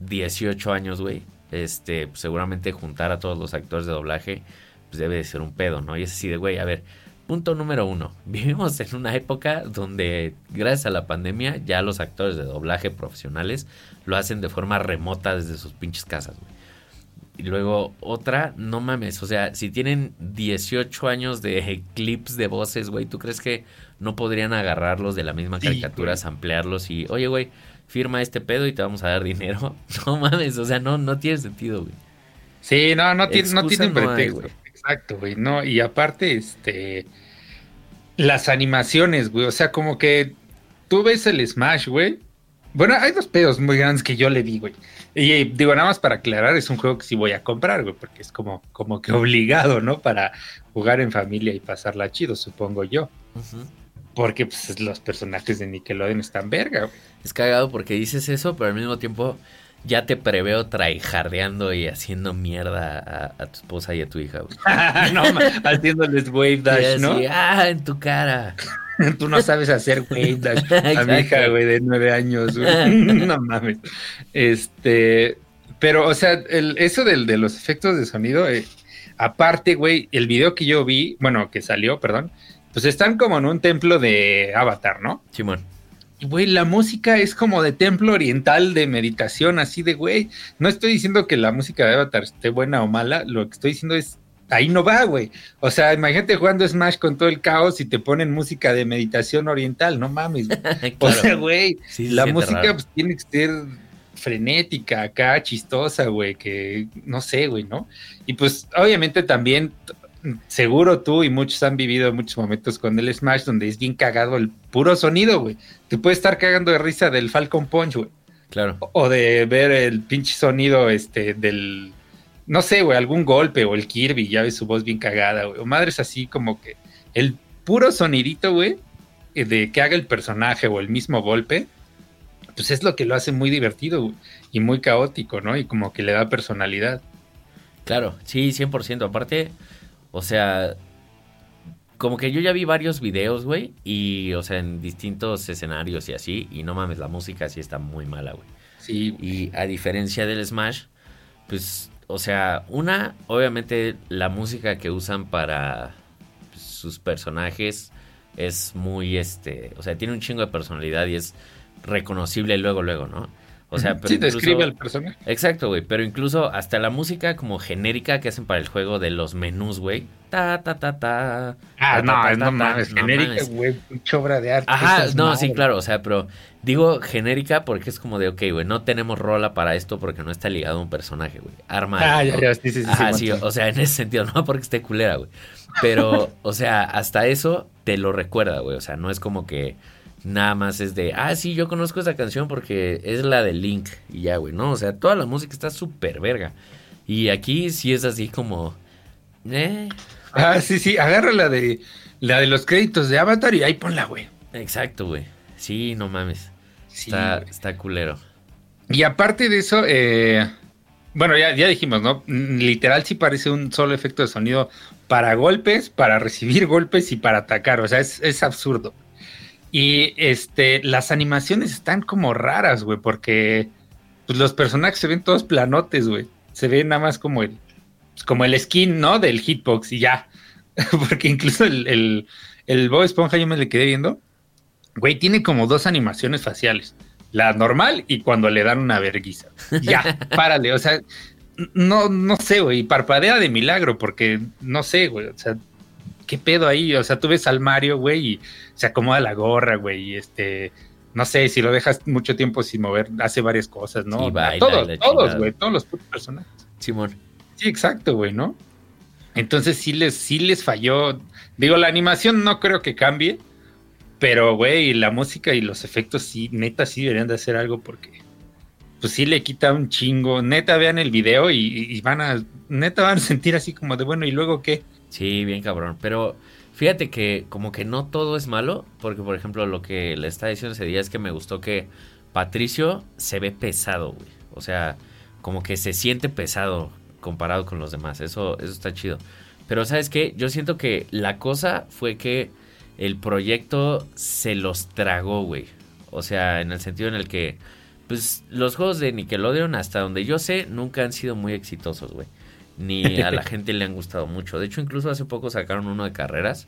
18 eh, años, güey, este, pues seguramente juntar a todos los actores de doblaje, pues debe de ser un pedo, ¿no? Y es así de, güey, a ver, punto número uno, vivimos en una época donde, gracias a la pandemia, ya los actores de doblaje profesionales lo hacen de forma remota desde sus pinches casas, güey. Y luego otra, no mames, o sea, si tienen 18 años de clips de voces, güey, ¿tú crees que no podrían agarrarlos de la misma caricatura, ampliarlos y, oye, güey, firma este pedo y te vamos a dar dinero? No mames, o sea, no, no tiene sentido, güey. Sí, no, no, tiene, no tienen pretexto. Exacto, güey, no, y aparte, este, las animaciones, güey, o sea, como que tú ves el Smash, güey. Bueno, hay dos pedos muy grandes que yo le di, güey. Y digo, nada más para aclarar, es un juego que sí voy a comprar, güey, porque es como, como que obligado, ¿no? Para jugar en familia y pasarla chido, supongo yo. Porque pues, los personajes de Nickelodeon están verga, güey. Es cagado porque dices eso, pero al mismo tiempo ya te preveo traijardeando y haciendo mierda a, tu esposa y a tu hija, no, haciéndoles wave dash, ¿no? ah, en tu cara. Tú no sabes hacer wave dash. A mi hija, güey, de nueve años, güey. no mames. Este, pero, o sea, el, eso del, de los efectos de sonido, eh, aparte, güey, el video que yo vi, bueno, que salió, perdón, pues están como en un templo de Avatar, ¿no? Simón. Y, güey, la música es como de templo oriental de meditación, así de, güey, no estoy diciendo que la música de Avatar esté buena o mala, lo que estoy diciendo es, ahí no va, güey. O sea, imagínate jugando Smash con todo el caos y te ponen música de meditación oriental, no mames. O sea, güey, la música pues, tiene que ser frenética, acá, chistosa, güey, que no sé, güey, ¿no? Y pues obviamente también, seguro tú y muchos han vivido muchos momentos con el Smash donde es bien cagado el puro sonido, güey. Te puede estar cagando de risa del Falcon Punch, güey. Claro. O de ver el pinche sonido este del no sé, güey, algún golpe o el Kirby, ya ves su voz bien cagada, güey. O madres así como que el puro sonidito, güey, eh, de que haga el personaje o el mismo golpe, pues es lo que lo hace muy divertido y muy caótico, ¿no? Y como que le da personalidad. Claro, sí, 100%. Aparte, o sea, como que yo ya vi varios videos, güey, y, o sea, en distintos escenarios y así, y no mames, la música sí está muy mala, güey. Sí. Y a diferencia del Smash, pues, o sea, una, obviamente la música que usan para pues, sus personajes es muy, este, o sea, tiene un chingo de personalidad y es reconocible luego, luego, ¿no? O sea, pero sí, describe al personaje. Exacto, güey. Pero incluso hasta la música como genérica que hacen para el juego de los menús, güey. Ta, ta, ta, ta. Ah, no, no mames. Genérica, güey. Mucha de arte. Ajá, no, sí, claro. O sea, pero digo genérica porque es como de, ok, güey, no tenemos rola para esto porque no está ligado a un personaje, güey. Arma. Ah, ya, ya, sí, sí, sí. Ajá, sí, o sea, en ese sentido, no porque esté culera, güey. Pero, o sea, hasta eso te lo recuerda, güey. O sea, no es como que nada más es de, ah, sí, yo conozco esa canción porque es la de Link y ya, güey, ¿no? O sea, toda la música está súper verga. Y aquí sí es así como, eh. Ah, sí, sí, agarra la de, la de los créditos de Avatar y ahí ponla, güey. Exacto, güey. Sí, no mames. está, está culero. Y aparte de eso, eh, bueno, ya, ya dijimos, ¿no? Literal sí parece un solo efecto de sonido para golpes, para recibir golpes y para atacar. O sea, es, es absurdo. Y este, las animaciones están como raras, güey, porque pues, los personajes se ven todos planotes, güey. Se ve nada más como el, pues, como el skin, ¿no? Del hitbox y ya. porque incluso el, el, el Bob Esponja yo me le quedé viendo. Güey, tiene como dos animaciones faciales. La normal y cuando le dan una verguiza. Ya, párale. O sea, no, no sé, güey. Parpadea de milagro porque no sé, güey. O sea, ¿qué pedo ahí? O sea, tú ves al Mario, güey, y se acomoda la gorra, güey, y este, no sé, si lo dejas mucho tiempo sin mover, hace varias cosas, ¿no? todos, todos, güey, todos los personajes. Simón. Sí, exacto, güey, ¿no? Entonces sí les, sí les falló. Digo, la animación no creo que cambie, pero, güey, la música y los efectos sí, neta, sí deberían de hacer algo porque, pues sí le quita un chingo. Neta, vean el video y, y van a, neta van a sentir así como de, bueno, ¿y luego qué? Sí, bien cabrón. Pero fíjate que como que no todo es malo, porque por ejemplo lo que le estaba diciendo ese día es que me gustó que Patricio se ve pesado, güey. O sea, como que se siente pesado comparado con los demás. Eso, eso está chido. Pero sabes qué, yo siento que la cosa fue que el proyecto se los tragó, güey. O sea, en el sentido en el que, pues, los juegos de Nickelodeon, hasta donde yo sé, nunca han sido muy exitosos, güey ni a la gente le han gustado mucho. De hecho, incluso hace poco sacaron uno de carreras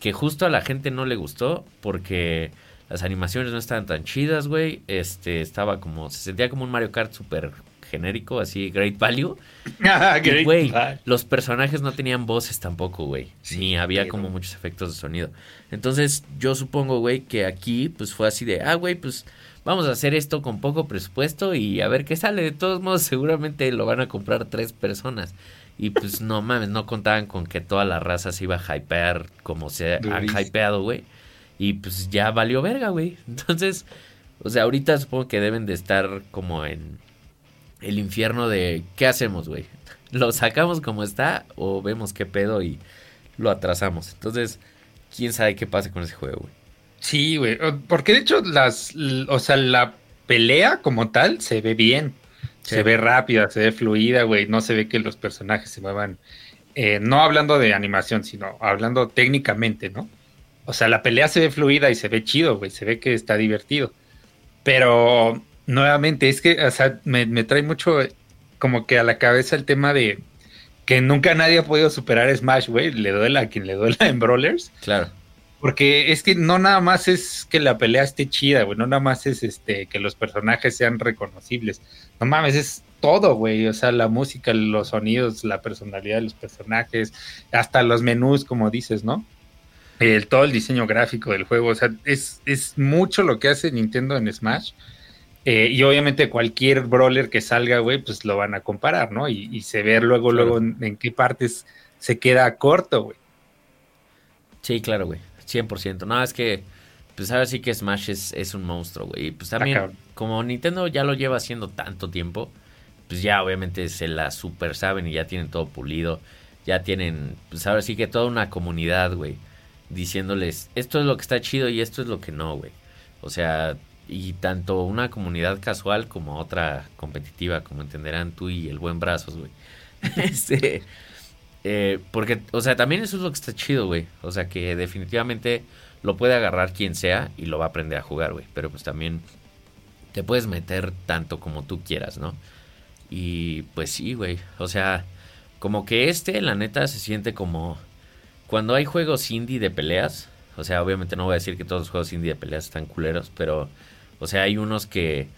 que justo a la gente no le gustó porque las animaciones no estaban tan chidas, güey. Este, estaba como, se sentía como un Mario Kart súper genérico, así, Great Value. Ah, güey, los personajes no tenían voces tampoco, güey. ni había como muchos efectos de sonido. Entonces, yo supongo, güey, que aquí, pues fue así de, ah, güey, pues vamos a hacer esto con poco presupuesto y a ver qué sale. De todos modos, seguramente lo van a comprar tres personas. Y pues no mames, no contaban con que toda la raza se iba a hypear como se ha hypeado, güey. Y pues ya valió verga, güey. Entonces, o sea, ahorita supongo que deben de estar como en el infierno de ¿qué hacemos, güey? ¿Lo sacamos como está o vemos qué pedo y lo atrasamos? Entonces, quién sabe qué pase con ese juego, güey. Sí, güey. Porque de hecho, las, o sea, la pelea como tal se ve bien. Se ve rápida, se ve fluida, güey. No se ve que los personajes se muevan. Eh, no hablando de animación, sino hablando técnicamente, ¿no? o sea, la pelea se ve fluida y se ve chido, güey, se ve que está divertido. Pero nuevamente, es que, o sea, me, me trae mucho como que a la cabeza el tema de que nunca nadie ha podido superar Smash, güey. Le duela a quien le duela en Brawlers. Claro. Porque es que no nada más es que la pelea esté chida, güey. No nada más es este que los personajes sean reconocibles. No mames, es todo, güey. O sea, la música, los sonidos, la personalidad de los personajes, hasta los menús, como dices, ¿no? El, todo el diseño gráfico del juego. O sea, es, es mucho lo que hace Nintendo en Smash. Eh, y obviamente cualquier brawler que salga, güey, pues lo van a comparar, ¿no? Y, se ve luego, luego en, qué partes se queda corto, güey. Sí, claro, güey. 100%. No, es que, pues ahora sí que Smash es, es un monstruo, güey. Y pues también, como Nintendo ya lo lleva haciendo tanto tiempo, pues ya obviamente se la super saben y ya tienen todo pulido. Ya tienen, pues ahora sí que toda una comunidad, güey, diciéndoles, esto es lo que está chido y esto es lo que no, güey. O sea, y tanto una comunidad casual como otra competitiva, como entenderán tú y el buen brazos, güey. este, eh, porque, o sea, también eso es lo que está chido, güey. O sea, que definitivamente lo puede agarrar quien sea y lo va a aprender a jugar, güey. Pero pues también te puedes meter tanto como tú quieras, ¿no? Y pues sí, güey. O sea, como que este, la neta, se siente como cuando hay juegos indie de peleas. O sea, obviamente no voy a decir que todos los juegos indie de peleas están culeros, pero o sea, hay unos que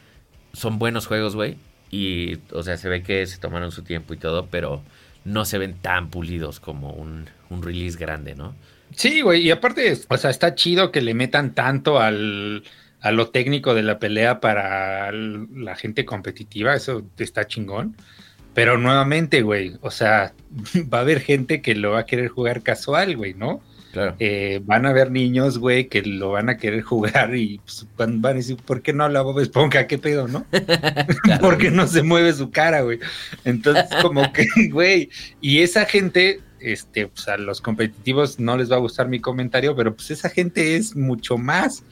son buenos juegos, güey. Y, o sea, se ve que se tomaron su tiempo y todo, pero no se ven tan pulidos como un, release grande, ¿no? Sí, güey, y aparte, o sea, está chido que le metan tanto al, a lo técnico de la pelea para la gente competitiva, eso está chingón. Pero nuevamente, güey, o sea, va a haber gente que lo va a querer jugar casual, güey, ¿no? Eh, van a haber niños, güey, que lo van a querer jugar y pues, van, a decir, ¿por qué no habla Bob Esponja? ¿Qué pedo, no? ¿Por qué no se mueve su cara, güey? Entonces, como que, güey, y esa gente, este, pues a los competitivos no les va a gustar mi comentario, pero pues esa gente es mucho más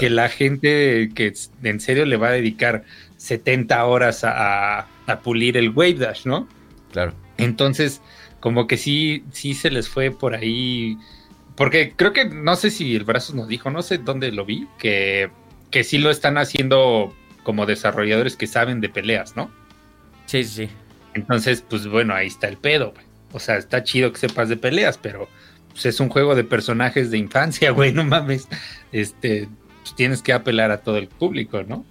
que la gente que en serio le va a dedicar 70 horas a, a pulir el Wave Dash, ¿no? Claro. Entonces, como que sí, sí se les fue por ahí porque creo que, no sé si el Brazos nos dijo, no sé dónde lo vi, que, que sí lo están haciendo como desarrolladores que saben de peleas, ¿no? Sí, sí. Entonces, pues bueno, ahí está el pedo, güey. O sea, está chido que sepas de peleas, pero pues, es un juego de personajes de infancia, güey, no mames. Este, pues, tienes que apelar a todo el público, ¿no?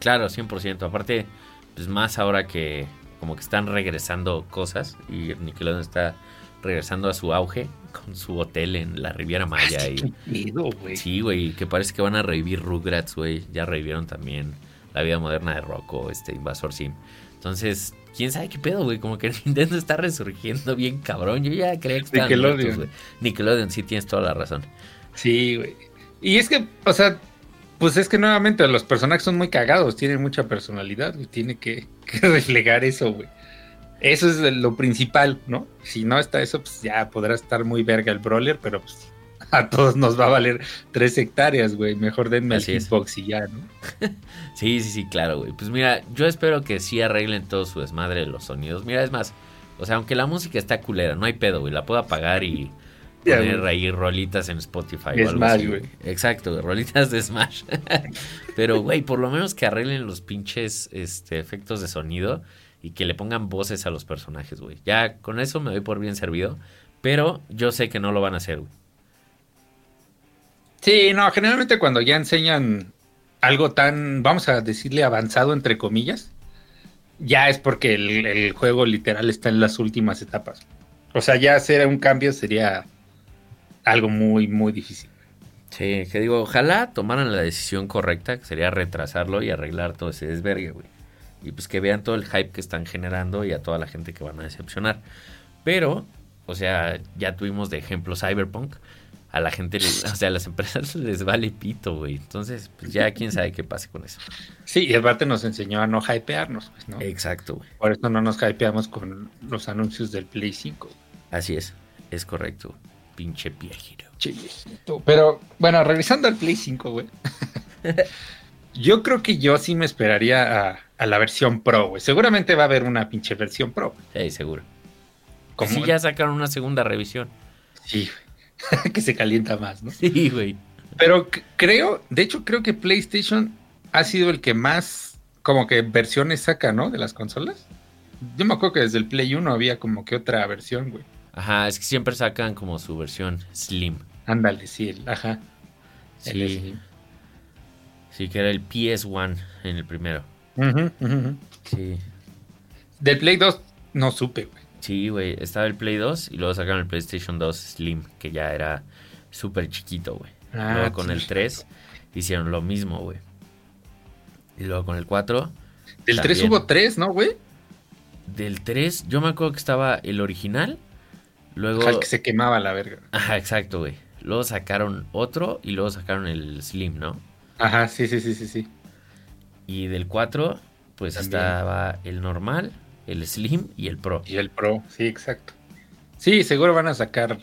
Claro, 100%. Aparte, pues más ahora que como que están regresando cosas y Nickelodeon está regresando a su auge con su hotel en la Riviera Maya. y, sí, güey, que parece que van a revivir Rugrats, güey. Ya revivieron también la vida moderna de Rocco, este Invasor Sim. Entonces, quién sabe qué pedo, güey. Como que Nintendo está resurgiendo bien cabrón. Yo ya creía que estaban Nickelodeon. güey. Nickelodeon, sí, tienes toda la razón. Sí, güey. Y es que, o sea, pues es que nuevamente los personajes son muy cagados, tienen mucha personalidad, y Tiene que, que reflejar eso, güey. Eso es lo principal, ¿no? Si no está eso, pues ya podrá estar muy verga el brawler, pero pues a todos nos va a valer tres hectáreas, güey. Mejor denme el hitbox y ya, ¿no? sí, sí, sí, claro, güey. Pues mira, yo espero que sí arreglen todo su desmadre de los sonidos. Mira, es más, o sea, aunque la música está culera, no hay pedo, güey. La puedo apagar y poner ahí rolitas en Spotify o algo así, güey. Exacto, güey, rolitas de Smash. Pero, güey, por lo menos que arreglen los pinches este, efectos de sonido y que le pongan voces a los personajes, güey. Ya con eso me doy por bien servido, pero yo sé que no lo van a hacer, güey. Sí, no, generalmente cuando ya enseñan algo tan, vamos a decirle avanzado entre comillas, ya es porque el, juego literal está en las últimas etapas. O sea, ya hacer un cambio sería algo muy, muy difícil. Sí, que digo, ojalá tomaran la decisión correcta, que sería retrasarlo y arreglar todo ese desvergue, güey y pues que vean todo el hype que están generando y a toda la gente que van a decepcionar. Pero, o sea, ya tuvimos de ejemplo Cyberpunk. A la gente, o sea, a las empresas les vale pito, güey. Entonces, pues ya quién sabe qué pase con eso. Sí, y aparte nos enseñó a no hypearnos, pues, ¿no? Exacto, güey. Por eso no nos hypeamos con los anuncios del Play 5. Así es, es correcto. Pinche viejito. Pero, bueno, regresando al Play 5, güey. Yo creo que yo sí me esperaría a, la versión Pro, güey. Seguramente va a haber una pinche versión Pro. Sí, seguro. Como si ya sacaron una segunda revisión. Sí, que se calienta más, ¿no? Sí, güey. Pero creo, de hecho, creo que PlayStation ha sido el que más, como que versiones saca, ¿no? De las consolas. Yo me acuerdo que desde el Play 1 había como que otra versión, güey. Ajá, es que siempre sacan como su versión Slim. Ándale, sí, el, ajá. Sí. Sí, que era el PS1 en el primero. Sí. Del Play 2 no supe, güey. Sí, güey. Estaba el Play 2 y luego sacaron el PlayStation 2 Slim, que ya era súper chiquito, güey. Ah, luego con sí. el 3 hicieron lo mismo, güey. Y luego con el 4. Del 3 también. hubo 3, ¿no, güey? Del 3, yo me acuerdo que estaba el original. Luego. Ajá, el que se quemaba la verga. Ajá, exacto, güey. Luego sacaron otro y luego sacaron el Slim, ¿no? Ajá, sí, sí, sí, sí, sí. Y del 4, pues También. estaba el normal, el Slim y el Pro. Y el Pro, sí, exacto. Sí, seguro van a sacar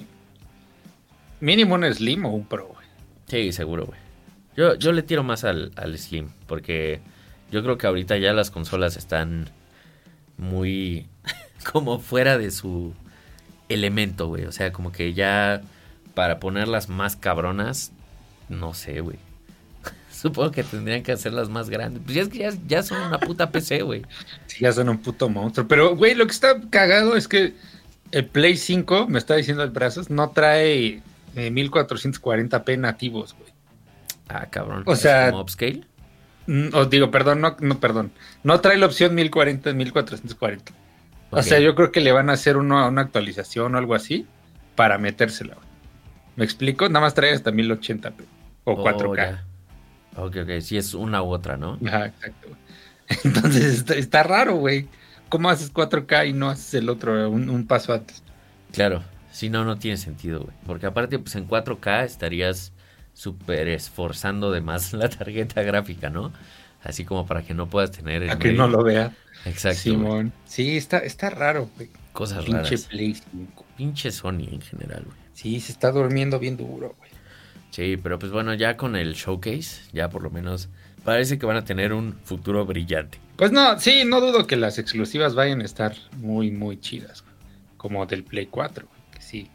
mínimo un Slim o un Pro, güey. Sí, seguro, güey. Yo, yo le tiro más al, al Slim, porque yo creo que ahorita ya las consolas están muy como fuera de su elemento, güey. O sea, como que ya para ponerlas más cabronas, no sé, güey. Supongo que tendrían que hacerlas más grandes. Pues ya es que ya, ya son una puta PC, güey. Sí, ya son un puto monstruo. Pero, güey, lo que está cagado es que el Play 5, me está diciendo el brazos, no trae eh, 1440p nativos, güey. Ah, cabrón. O ¿Es sea- como upscale? Mm, Os digo, perdón, no, no, perdón. No trae la opción 1040 1440. O Ok. sea, yo creo que le van a hacer una, una actualización o algo así para metérsela. ¿Me explico? Nada más trae hasta 1080p o Oh, 4K. ya. Ok, ok. Sí, es una u otra, ¿no? Ajá, exacto. Entonces está, está raro, güey. ¿Cómo haces 4K y no haces el otro un, un paso antes? Claro, si no, no tiene sentido, güey. Porque aparte, pues en 4K estarías súper esforzando de más la tarjeta gráfica, ¿no? Así como para que no puedas tener el A que no lo vea. Exacto. Simón. Sí, está, está raro, güey. Cosas Pinche raras. Play 5. Pinche Sony en general, güey. Sí, se está durmiendo bien duro, güey. Sí, pero pues bueno, ya con el showcase, ya por lo menos parece que van a tener un futuro brillante. Pues no, sí, no dudo que las exclusivas vayan a estar muy, muy chidas. Como del Play 4, güey, que sí.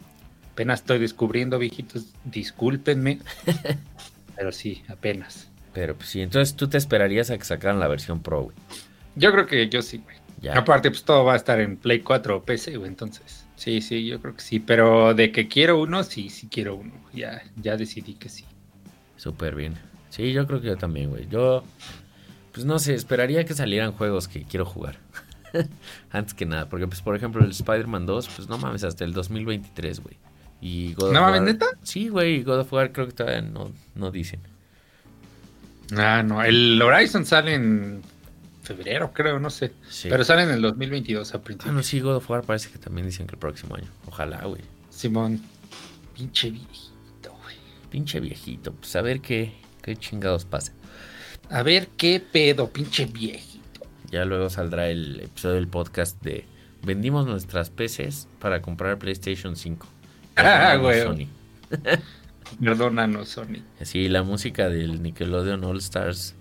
Apenas estoy descubriendo, viejitos. Discúlpenme. pero sí, apenas. Pero pues sí, entonces tú te esperarías a que sacaran la versión Pro, güey. Yo creo que yo sí, güey. Ya. Aparte, pues todo va a estar en Play 4 o PC, güey. Entonces, sí, sí, yo creo que sí. Pero de que quiero uno, sí, sí quiero uno. Ya, ya decidí que sí. Súper bien. Sí, yo creo que yo también, güey. Yo, pues no sé, esperaría que salieran juegos que quiero jugar. Antes que nada, porque pues por ejemplo el Spider-Man 2, pues no mames, hasta el 2023, güey. Y God of ¿No mames, neta? Sí, güey, God of War creo que todavía no, no dicen. Ah, no. El Horizon sale en febrero, creo, no sé. Sí. Pero sale en el 2022 a Ah, principios. no, sí, God of War parece que también dicen que el próximo año. Ojalá, güey. Simón, pinche viejito, güey. Pinche viejito, pues a ver qué, qué chingados pasa. A ver qué pedo, pinche viejito. Ya luego saldrá el episodio del podcast de vendimos nuestras PCs para comprar PlayStation 5. Ah, güey. Sony. Perdónanos, Sony. Sí, la música del Nickelodeon All Stars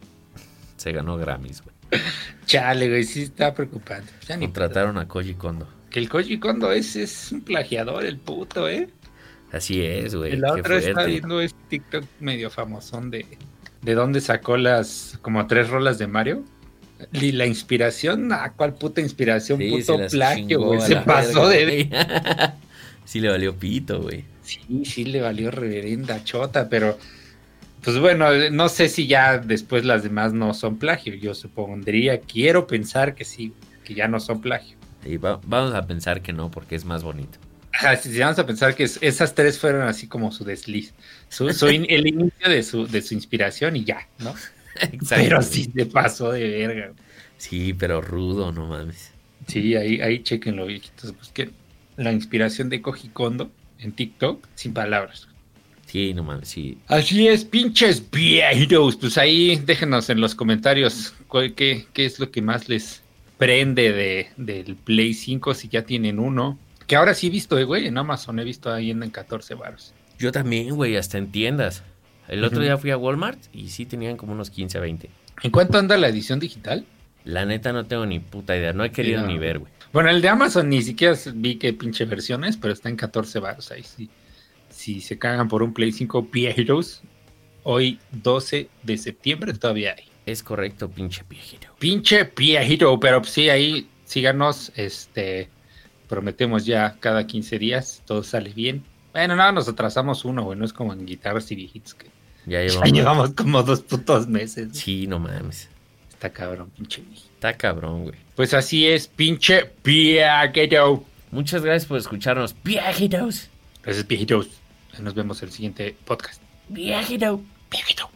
se ganó Grammys, güey. Chale, güey, sí está preocupante. Ya ni Contrataron a Koji Kondo. Que el Koji Kondo es, es un plagiador, el puto, ¿eh? Así es, güey. la otra está viendo este TikTok medio famosón de, de dónde sacó las como tres rolas de Mario. Y la inspiración, ¿a cuál puta inspiración? Sí, puto plagio, güey. Se pasó de. sí le valió pito, güey. Sí, sí le valió reverenda chota, pero pues bueno, no sé si ya después las demás no son plagio. Yo supondría, quiero pensar que sí, que ya no son plagio. Y va- vamos a pensar que no, porque es más bonito. Ajá, si, si vamos a pensar que es- esas tres fueron así como su desliz, su, su in- el inicio de su, de su inspiración y ya, ¿no? Pero sí se pasó de verga. Sí, pero rudo, no mames. Sí, ahí, ahí chequenlo, viejitos. Busquen la inspiración de Koji Kondo en TikTok, sin palabras. Sí, no mames, sí. Así es, pinches viejitos. Pues ahí déjenos en los comentarios cuál- qué, qué es lo que más les prende de, del Play 5 si ya tienen uno. Que ahora sí he visto, eh, güey, en Amazon he visto ahí en 14 baros. Yo también, güey, hasta en tiendas. El otro día fui a Walmart y sí tenían como unos 15 a 20. ¿En cuánto anda la edición digital? La neta no tengo ni puta idea. No he querido no. ni ver, güey. Bueno, el de Amazon ni siquiera vi qué pinche versiones, pero está en 14 baros ahí sí. Si se cagan por un Play 5 viejitos, hoy 12 de septiembre todavía hay. Es correcto, pinche viejito. Pinche viejito, pero sí, ahí síganos, este, prometemos ya cada 15 días, todo sale bien. Bueno, nada, nos atrasamos uno, güey, no es como en guitarras y viejitos que Ya ya llevamos. llevamos como dos putos meses. Sí, no mames. Está cabrón, pinche. Está cabrón, güey. Pues así es, pinche viejito. Muchas gracias por escucharnos. Viejitos. Gracias, viejitos. Nos vemos en el siguiente podcast. Viejito. Viejito.